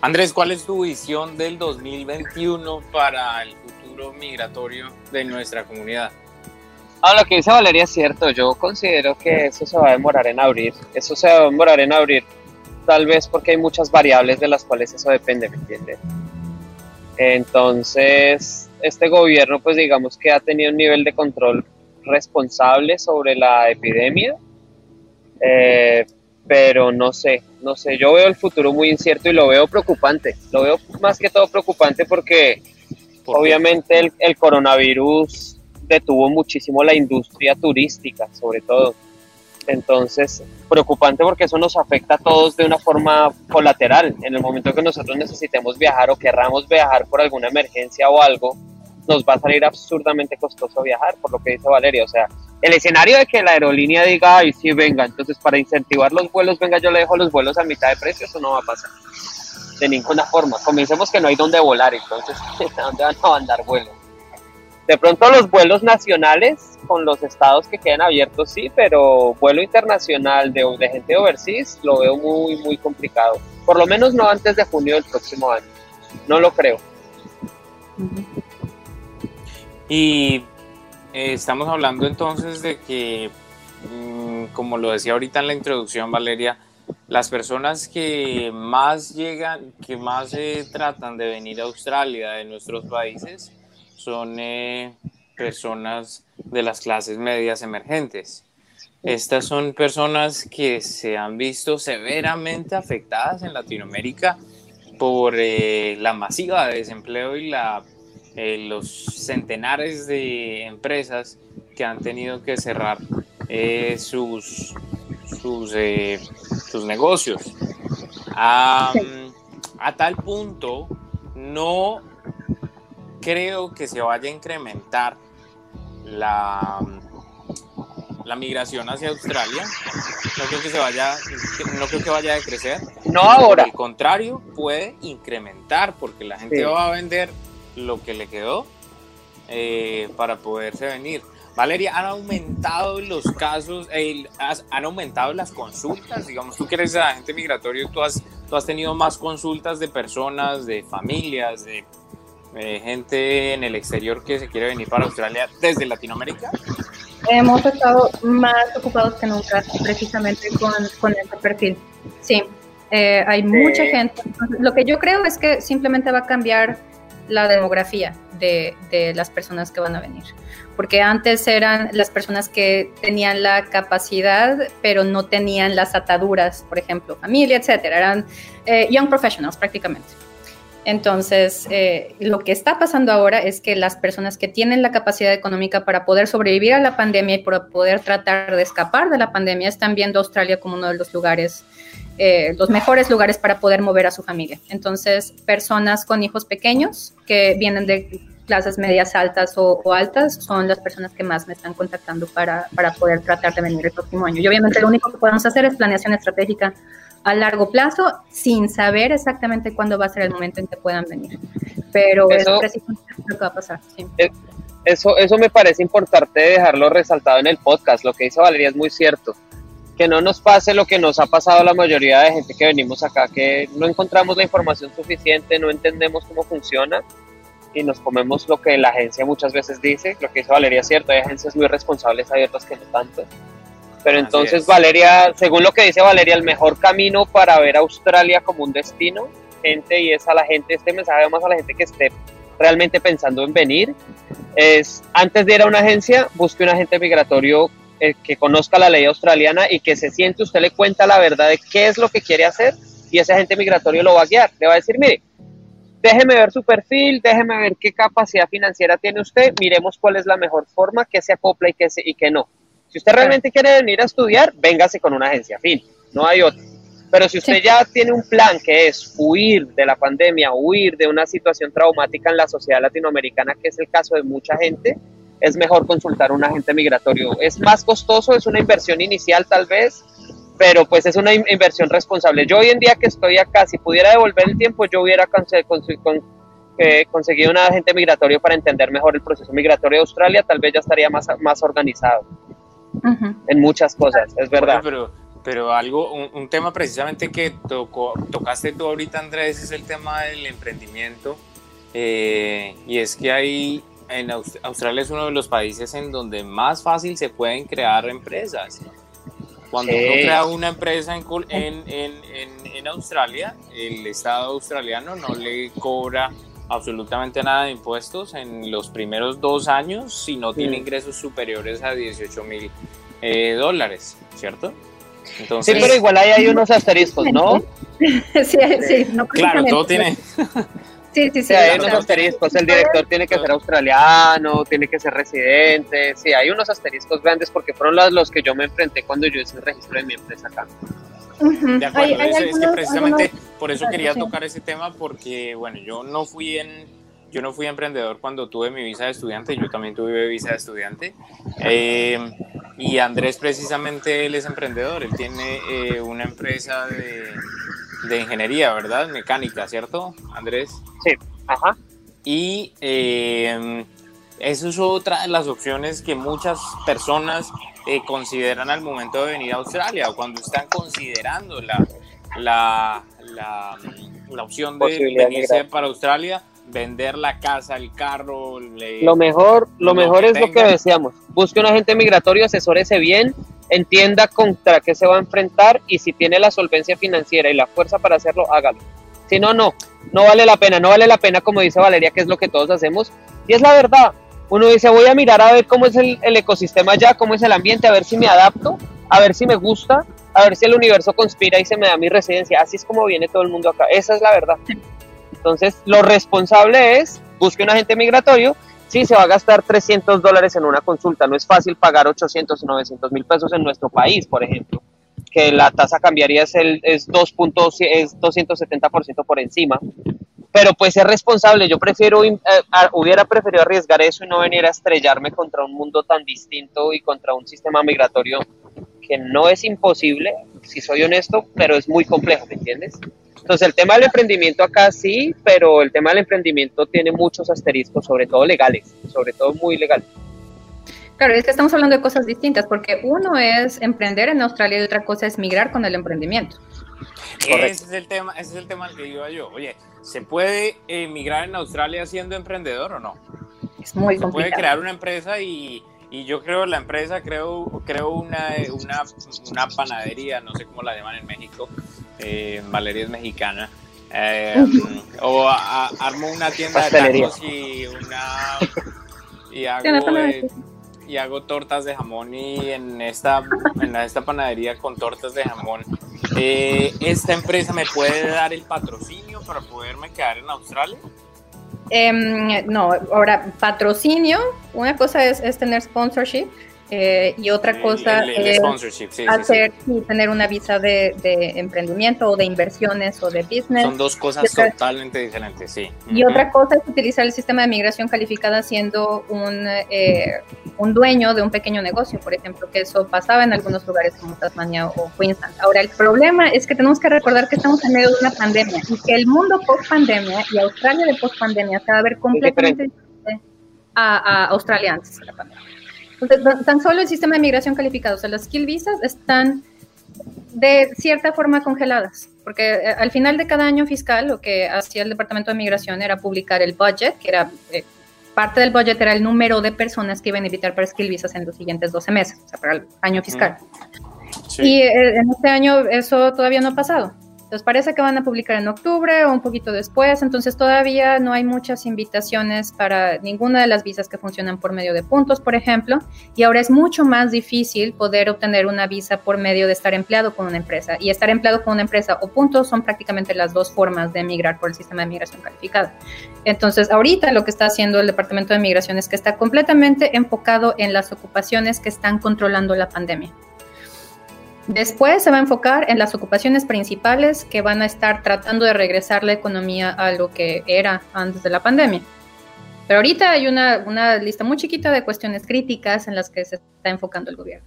Andrés, ¿cuál es tu visión del 2021 para el futuro migratorio de nuestra comunidad? Ah, lo que dice Valeria es cierto. Yo considero que eso se va a demorar en abrir. Eso se va a demorar en abrir, tal vez porque hay muchas variables de las cuales eso depende, ¿me? Entonces, este gobierno, pues digamos que ha tenido un nivel de control responsable sobre la epidemia, eh, pero no sé, no sé. Yo veo el futuro muy incierto y lo veo preocupante. Lo veo más que todo preocupante porque obviamente el, el coronavirus detuvo muchísimo la industria turística, sobre todo. Entonces, preocupante porque eso nos afecta a todos de una forma colateral. En el momento que nosotros necesitemos viajar o querramos viajar por alguna emergencia o algo, nos va a salir absurdamente costoso viajar, por lo que dice Valeria. O sea, el escenario de que la aerolínea diga, ay, sí, venga, entonces para incentivar los vuelos, venga, yo le dejo los vuelos a mitad de precio, eso no va a pasar. De ninguna forma. Comencemos que no hay dónde volar, entonces, ¿a dónde van a mandar vuelos? De pronto los vuelos nacionales con los estados que queden abiertos sí, pero vuelo internacional de, de gente overseas lo veo muy, muy complicado. Por lo menos no antes de junio del próximo año. No lo creo. Y eh, estamos hablando entonces de que, mm, como lo decía ahorita en la introducción, Valeria, las personas que más llegan, que más se tratan de venir a Australia de nuestros países, son eh, personas de las clases medias emergentes. Estas son personas que se han visto severamente afectadas en Latinoamérica por eh, la masiva de desempleo y la, eh, los centenares de empresas que han tenido que cerrar sus, sus, sus, negocios. a tal punto, no creo que se vaya a incrementar la, la migración hacia Australia. No creo que se vaya, no creo que vaya a crecer. No ahora. Al contrario, puede incrementar porque la gente va a vender lo que le quedó eh, para poderse venir. Valeria, ¿han aumentado los casos, han aumentado las consultas? Digamos, tú que eres agente migratorio, ¿tú has, tú has tenido más consultas de personas, de familias, de eh, gente en el exterior que se quiere venir para Australia desde Latinoamérica? Hemos estado más ocupados que nunca precisamente con, con este perfil. Sí, eh, hay mucha gente. Lo que yo creo es que simplemente va a cambiar la demografía de, las personas que van a venir. Porque antes eran las personas que tenían la capacidad, pero no tenían las ataduras, por ejemplo, familia, etcétera. Eran eh, young professionals prácticamente. Entonces, eh, lo que está pasando ahora es que las personas que tienen la capacidad económica para poder sobrevivir a la pandemia y para poder tratar de escapar de la pandemia están viendo Australia como uno de los lugares, eh, los mejores lugares para poder mover a su familia. Entonces, personas con hijos pequeños que vienen de clases medias altas o, o, altas son las personas que más me están contactando para, para poder tratar de venir el próximo año. Y obviamente lo único que podemos hacer es planeación estratégica a largo plazo sin saber exactamente cuándo va a ser el momento en que puedan venir. Pero eso, es precisamente lo que va a pasar. Eso, eso me parece importante dejarlo resaltado en el podcast. Lo que dice Valeria es muy cierto. Que no nos pase lo que nos ha pasado a la mayoría de gente que venimos acá, que no encontramos la información suficiente, no entendemos cómo funciona y nos comemos lo que la agencia muchas veces dice. Lo que dice Valeria es cierto, hay agencias muy responsables, hay otras que no tanto. Pero entonces, Valeria, según lo que dice Valeria, el mejor camino para ver Australia como un destino, gente, y es a la gente, este mensaje más a la gente que esté realmente pensando en venir, es antes de ir a una agencia, busque un agente migratorio eh, que conozca la ley australiana y que se siente, usted le cuenta la verdad de qué es lo que quiere hacer y ese agente migratorio lo va a guiar. Le va a decir, mire, déjeme ver su perfil, déjeme ver qué capacidad financiera tiene usted, miremos cuál es la mejor forma, que se acopla y que, se, y que no. Si usted realmente quiere venir a estudiar, véngase con una agencia, fin, no hay otra. Pero si usted ya tiene un plan que es huir de la pandemia, huir de una situación traumática en la sociedad latinoamericana, que es el caso de mucha gente, es mejor consultar a un agente migratorio. Es más costoso, es una inversión inicial tal vez, pero pues es una inversión responsable. Yo hoy en día que estoy acá, si pudiera devolver el tiempo, yo hubiera eh, conseguido un agente migratorio para entender mejor el proceso migratorio de Australia, tal vez ya estaría más, más organizado en muchas cosas, es verdad. pero pero algo, un, tema precisamente que tocó, tocaste tú ahorita, Andrés, es el tema del emprendimiento. Eh, y es que hay, en Australia es uno de los países en donde más fácil se pueden crear empresas. Cuando uno crea una empresa en, en, en, en, Australia, el Estado australiano no le cobra absolutamente nada de impuestos en los primeros dos años si no tiene ingresos superiores a 18 mil eh, dólares, ¿cierto? Entonces, sí, pero igual ahí hay unos asteriscos, ¿no? sí, sí, no Claro, todo tiene. Sí, sí, sí. hay unos asteriscos. El director tiene que ser australiano, tiene que ser residente. Sí, hay unos asteriscos grandes porque fueron los, los que yo me enfrenté cuando yo hice el registro de mi empresa acá. De acuerdo, es, que precisamente por eso quería tocar ese tema porque, bueno, yo no fui en yo no fui emprendedor cuando tuve mi visa de estudiante, yo también tuve visa de estudiante. Eh, y Andrés precisamente él es emprendedor, él tiene eh, una empresa de, de, ingeniería, ¿verdad? Mecánica, ¿cierto, Andrés? Sí, ajá. Y eh, eso es otra de las opciones que muchas personas consideran al momento de venir a Australia o cuando están considerando la, la, la, la opción de venirse para Australia vender la casa, el carro. lo mejor, lo, mejor es lo que decíamos. Busque un agente migratorio, asesórese bien, entienda contra qué se va a enfrentar y si tiene la solvencia financiera y la fuerza para hacerlo, hágalo. Si no, no, no vale la pena, no vale la pena como dice Valeria, que es lo que todos hacemos. Y es la verdad. Uno dice, voy a mirar a ver cómo es el, el ecosistema allá, cómo es el ambiente, a ver si me adapto, a ver si me gusta, a ver si el universo conspira y se me da mi residencia. Así es como viene todo el mundo acá. Esa es la verdad. Entonces, lo responsable es, busque un agente migratorio, sí, se va a gastar 300 dólares en una consulta, no es fácil pagar 800 o 900 mil pesos en nuestro país, por ejemplo, que la tasa cambiaría es, el, es, 2 es 270% por encima, pero pues es responsable, yo prefiero, eh, hubiera preferido arriesgar eso y no venir a estrellarme contra un mundo tan distinto y contra un sistema migratorio que no es imposible, si soy honesto, pero es muy complejo, ¿me entiendes? Entonces el tema del emprendimiento acá sí, pero el tema del emprendimiento tiene muchos asteriscos, sobre todo legales, sobre todo muy legales. Claro, es que estamos hablando de cosas distintas, porque uno es emprender en Australia y otra cosa es migrar con el emprendimiento. Ese es el tema, ese es el tema al que iba yo. Oye, ¿se puede emigrar en Australia siendo emprendedor o no? Es muy complicado. Se puede crear una empresa y, y yo creo la empresa, creo, creo una, una, una panadería, no sé cómo la llaman en México, eh, Valeria es mexicana. Eh, o armo una tienda de tacos y una y hago, eh, y hago tortas de jamón y en esta en esta panadería con tortas de jamón. Esta empresa me puede dar el patrocinio para poderme quedar en Australia em, no ahora patrocinio una cosa es, es tener sponsorship eh, y otra cosa es hacer y tener una visa de, emprendimiento o de inversiones o de business. Son dos cosas totalmente diferentes, sí. Y otra cosa es utilizar el sistema de migración calificada siendo un, eh, un dueño de un pequeño negocio, por ejemplo, que eso pasaba en algunos lugares como Tasmania o Queensland. Ahora, el problema es que tenemos que recordar que estamos en medio de una pandemia y que el mundo post pandemia y Australia de post pandemia se va a ver completamente diferente a, a Australia antes de la pandemia. Tan solo el sistema de migración calificado, o sea, las skill visas están de cierta forma congeladas, porque eh, al final de cada año fiscal lo que hacía el Departamento de Migración era publicar el budget, que era eh, parte del budget era el número de personas que iban a invitar para skill visas en los siguientes 12 meses, o sea, para el año fiscal. Mm. Y eh, en este año eso todavía no ha pasado. Entonces parece que van a publicar en octubre o un poquito después, entonces todavía no hay muchas invitaciones para ninguna de las visas que funcionan por medio de puntos, por ejemplo, y ahora es mucho más difícil poder obtener una visa por medio de estar empleado con una empresa. Y estar empleado con una empresa o puntos son prácticamente las dos formas de emigrar por el sistema de migración calificada. Entonces ahorita lo que está haciendo el Departamento de Migración es que está completamente enfocado en las ocupaciones que están controlando la pandemia. Después se va a enfocar en las ocupaciones principales que van a estar tratando de regresar la economía a lo que era antes de la pandemia. Pero ahorita hay una, lista muy chiquita de cuestiones críticas en las que se está enfocando el gobierno.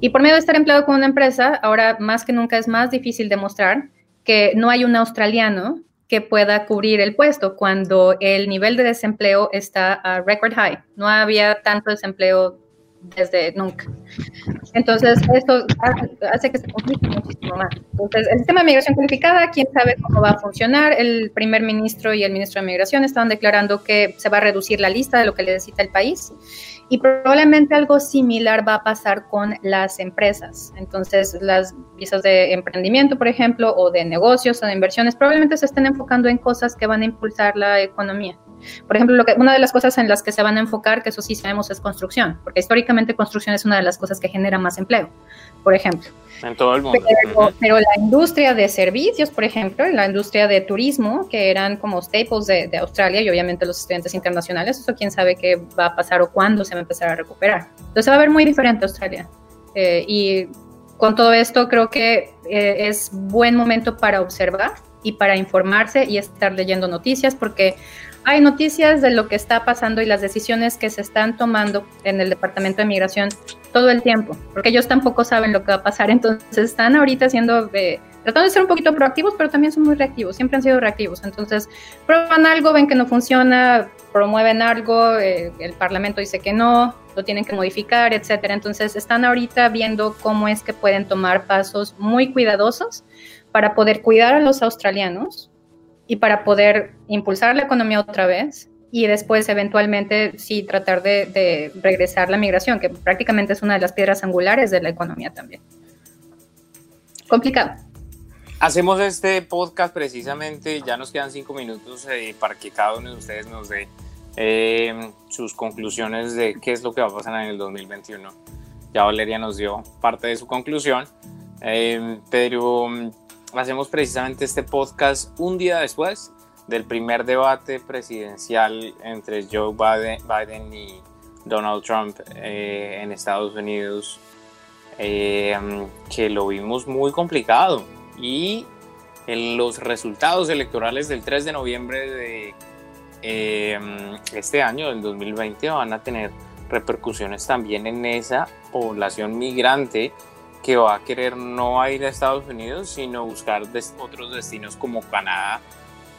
Y por medio de estar empleado con una empresa, ahora más que nunca es más difícil demostrar que no hay un australiano que pueda cubrir el puesto cuando el nivel de desempleo está a record high. No había tanto desempleo desde nunca. Entonces, esto hace que se complique muchísimo más. Entonces, el sistema de migración calificada, quién sabe cómo va a funcionar. El primer ministro y el ministro de Migración estaban declarando que se va a reducir la lista de lo que necesita el país. Y probablemente algo similar va a pasar con las empresas. Entonces, las visas de emprendimiento, por ejemplo, o de negocios o de inversiones, probablemente se estén enfocando en cosas que van a impulsar la economía. Por ejemplo, lo que, una de las cosas en las que se van a enfocar, que eso sí sabemos, es construcción, porque históricamente construcción es una de las cosas que genera más empleo, por ejemplo. En todo el mundo. Pero, la industria de servicios, por ejemplo, la industria de turismo, que eran como staples de, Australia y obviamente los estudiantes internacionales, eso quién sabe qué va a pasar o cuándo se va a empezar a recuperar. Entonces va a ver muy diferente Australia. Eh, y con todo esto creo que eh, es buen momento para observar y para informarse y estar leyendo noticias porque hay noticias de lo que está pasando y las decisiones que se están tomando en el Departamento de Migración todo el tiempo, porque ellos tampoco saben lo que va a pasar, entonces están ahorita haciendo, eh, tratando de ser un poquito proactivos, pero también son muy reactivos, siempre han sido reactivos, entonces prueban algo, ven que no funciona, promueven algo, eh, el Parlamento dice que no, lo tienen que modificar, etcétera, entonces están ahorita viendo cómo es que pueden tomar pasos muy cuidadosos para poder cuidar a los australianos y para poder impulsar la economía otra vez y después eventualmente sí tratar de, regresar la migración, que prácticamente es una de las piedras angulares de la economía también. Complicado. Hacemos este podcast precisamente, ya nos quedan cinco minutos eh, para que cada uno de ustedes nos dé eh, sus conclusiones de qué es lo que va a pasar en el 2021. Ya Valeria nos dio parte de su conclusión, eh, pero hacemos precisamente este podcast un día después del primer debate presidencial entre Joe Biden, y Donald Trump eh, en Estados Unidos, eh, que lo vimos muy complicado. Y en los resultados electorales del 3 de noviembre de eh, este año, del 2020, van a tener repercusiones también en esa población migrante que va a querer no ir a Estados Unidos, sino buscar otros destinos como Canadá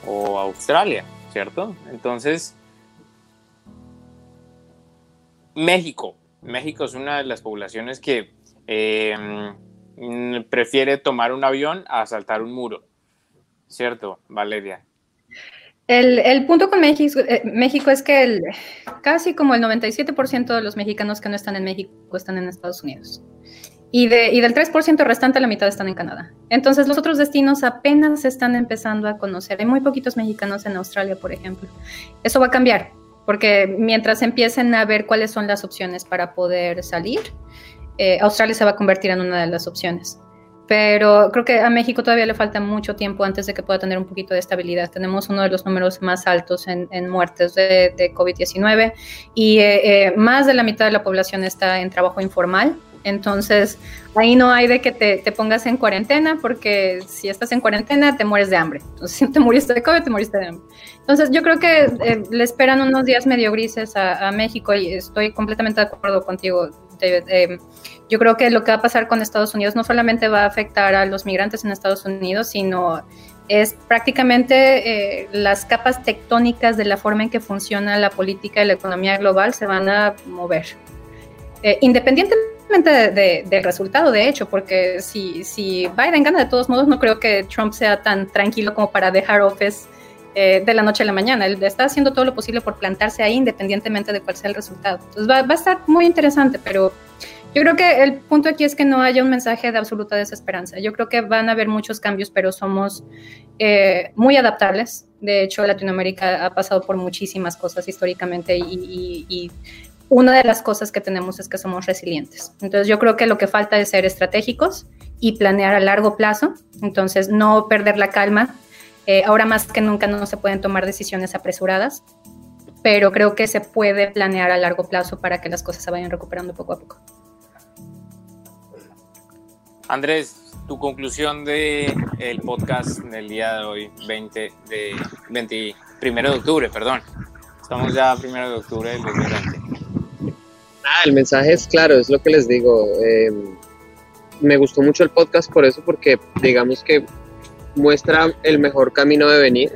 o Australia, ¿cierto? Entonces, México. México es una de las poblaciones que em, prefiere tomar un avión a saltar un muro, ¿cierto, Valeria? El, punto con México, eh, México es que el, casi como el 97% de los mexicanos que no están en México están en Estados Unidos. Y, de, y del 3% restante, la mitad están en Canadá. Entonces, los otros destinos apenas se están empezando a conocer. Hay muy poquitos mexicanos en Australia, por ejemplo. Eso va a cambiar, porque mientras empiecen a ver cuáles son las opciones para poder salir, eh, Australia se va a convertir en una de las opciones. Pero creo que a México todavía le falta mucho tiempo antes de que pueda tener un poquito de estabilidad. Tenemos uno de los números más altos en, muertes de, COVID-19 y eh, eh, más de la mitad de la población está en trabajo informal entonces, ahí no hay de que te, pongas en cuarentena, porque si estás en cuarentena te mueres de hambre. Entonces, si te muriste de COVID, te muriste de hambre. Entonces, yo creo que eh, le esperan unos días medio grises a, México y estoy completamente de acuerdo contigo, David. Eh, yo creo que lo que va a pasar con Estados Unidos no solamente va a afectar a los migrantes en Estados Unidos, sino es prácticamente eh, las capas tectónicas de la forma en que funciona la política y la economía global se van a mover. independientemente de, del resultado, de hecho, porque si, si Biden gana de todos modos, no creo que Trump sea tan tranquilo como para dejar office eh, de la noche a la mañana. Él está haciendo todo lo posible por plantarse ahí independientemente de cuál sea el resultado. Entonces va, va a estar muy interesante, pero yo creo que el punto aquí es que no haya un mensaje de absoluta desesperanza. Yo creo que van a haber muchos cambios, pero somos eh, muy adaptables. De hecho, Latinoamérica ha pasado por muchísimas cosas históricamente y, y, una de las cosas que tenemos es que somos resilientes. Entonces yo creo que lo que falta es ser estratégicos y planear a largo plazo. Entonces no perder la calma. Eh, ahora más que nunca no se pueden tomar decisiones apresuradas, pero creo que se puede planear a largo plazo para que las cosas se vayan recuperando poco a poco. Andrés, tu conclusión de el podcast del día de hoy, 20 de 21 de octubre, perdón. Estamos ya 1 de octubre del 2020. Ah, el mensaje es claro, es lo que les digo. Em, me gustó mucho el podcast por eso, porque digamos que muestra el mejor camino de venir.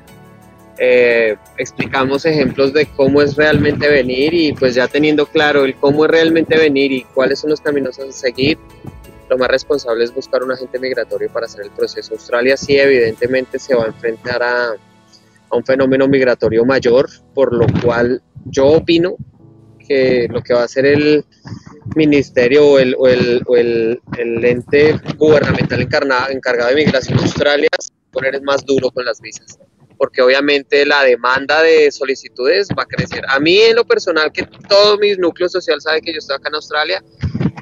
eh, explicamos ejemplos de cómo es realmente venir y pues ya teniendo claro el cómo es realmente venir y cuáles son los caminos a seguir, lo más responsable es buscar un agente migratorio para hacer el proceso. Australia sí evidentemente se va a enfrentar a, a un fenómeno migratorio mayor, por lo cual yo opino que lo que va a hacer el ministerio o el, o el, o el, el ente gubernamental encarnado, encargado de migración a Australia es poner más duro con las visas porque obviamente la demanda de solicitudes va a crecer. A mí en lo personal, que todo mi núcleo social sabe que yo estoy acá en Australia,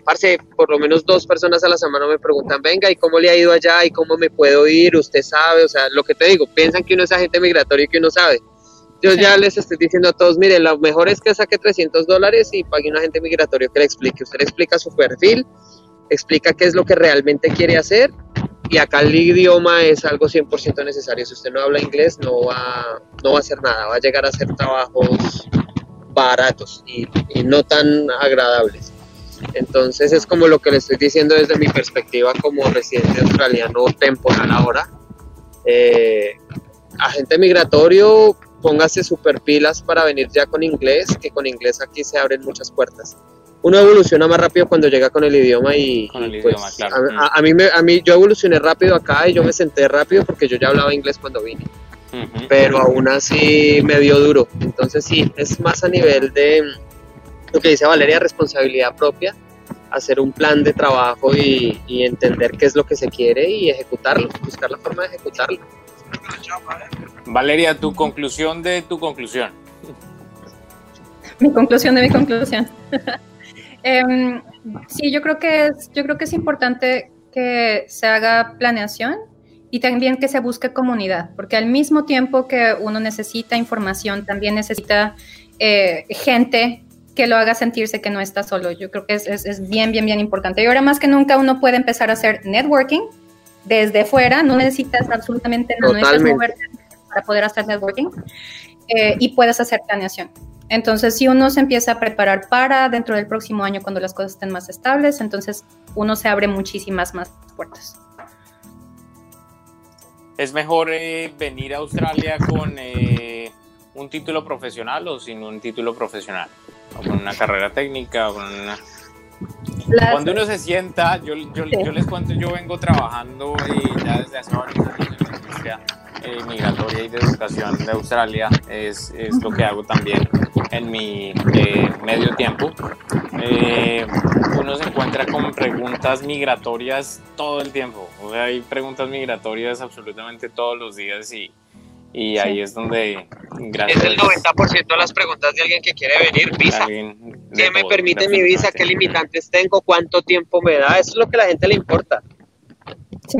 parce, por lo menos dos personas a la semana me preguntan, venga, ¿y cómo le ha ido allá? ¿Y cómo me puedo ir? Usted sabe, o sea, lo que te digo, piensan que uno es agente migratorio y que uno sabe. Yo ya les estoy diciendo a todos, miren, lo mejor es que saque 300 dólares y pague un agente migratorio que le explique. Usted le explica su perfil, explica qué es lo que realmente quiere hacer y acá el idioma es algo 100% necesario. Si usted no habla inglés, no va, no va a hacer nada, va a llegar a hacer trabajos baratos y, no tan agradables. Entonces es como lo que le estoy diciendo desde mi perspectiva como residente australiano temporal ahora. Eh, agente migratorio, póngase super pilas para venir ya con inglés, que con inglés aquí se abren muchas puertas. Uno evoluciona más rápido cuando llega con el idioma y, pues, a, mí me, a mí yo evolucioné rápido acá y yo me senté rápido porque yo ya hablaba inglés cuando vine. Pero aún así me dio duro. Entonces sí es más a nivel de lo que dice Valeria responsabilidad propia hacer un plan de trabajo y, y entender qué es lo que se quiere y ejecutarlo buscar la forma de ejecutarlo Valeria tu conclusión de tu conclusión mi conclusión de mi conclusión Em, sí, yo creo, que es, yo creo que es importante que se haga planeación y también que se busque comunidad, porque al mismo tiempo que uno necesita información, también necesita eh, gente que lo haga sentirse que no está solo. Yo creo que es, es, bien, bien, bien importante. Y ahora más que nunca uno puede empezar a hacer networking desde fuera, no necesitas absolutamente nada, no necesitas moverte para poder hacer networking eh, y puedes hacer planeación. Entonces, si uno se empieza a preparar para dentro del próximo año, cuando las cosas estén más estables, entonces uno se abre muchísimas más puertas. ¿Es mejor eh, venir a Australia con eh, un título profesional o sin un título profesional? ¿O con una carrera técnica? O con una... Cuando uno se sienta, yo, les cuento, yo vengo trabajando y ya desde hace varios años en la industria eh, migratoria y de educación de Australia, es, es lo que hago también en mi eh, medio tiempo, eh, uno se encuentra con preguntas migratorias todo el tiempo. O sea, hay preguntas migratorias absolutamente todos los días y, y ahí es donde... Es el 90% de las preguntas de alguien que quiere venir, visa. ¿Qué me permite mi visa? ¿Qué limitantes tengo? ¿Cuánto tiempo me da? Eso es lo que a la gente le importa. Sí.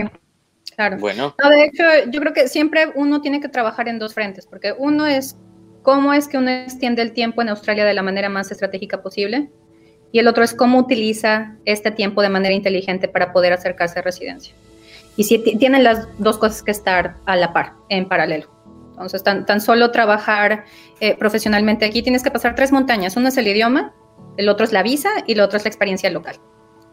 Claro. Bueno. de hecho, yo creo que siempre uno tiene que trabajar en dos frentes, porque uno es cómo es que uno extiende el tiempo en Australia de la manera más estratégica posible y el otro es cómo utiliza este tiempo de manera inteligente para poder acercarse a residencia. Y si tienen las dos cosas que estar a la par, en paralelo. Entonces, tan, tan solo trabajar eh, profesionalmente aquí tienes que pasar tres montañas. Uno es el idioma, el otro es la visa y el otro es la experiencia local.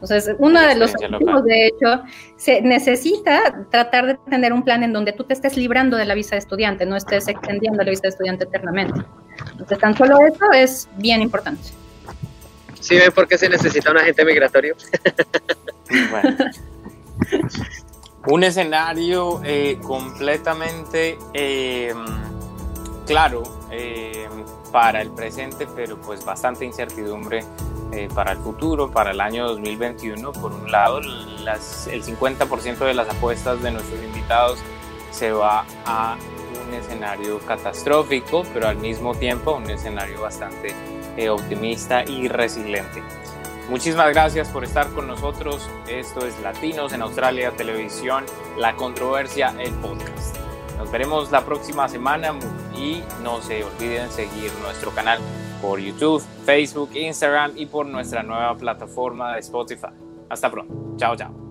Entonces, uno de los objetivos, de hecho, se necesita tratar de tener un plan en donde tú te estés librando de la visa de estudiante, no estés extendiendo la visa de estudiante eternamente. Entonces, tan solo eso es bien importante. ¿Sí ven por qué se necesita un agente migratorio? un escenario eh, completamente eh, claro eh, para el presente, pero pues bastante incertidumbre para el futuro, para el año 2021. Por un lado, las, el 50% de las apuestas de nuestros invitados se va a un escenario catastrófico, pero al mismo tiempo un escenario bastante optimista y resiliente. Muchísimas gracias por estar con nosotros. Esto es Latinos en Australia Televisión, La Controversia, el podcast. Nos veremos la próxima semana y no se olviden seguir nuestro canal por YouTube, Facebook, Instagram y por nuestra nueva plataforma de Spotify. Hasta pronto. Chao, chao.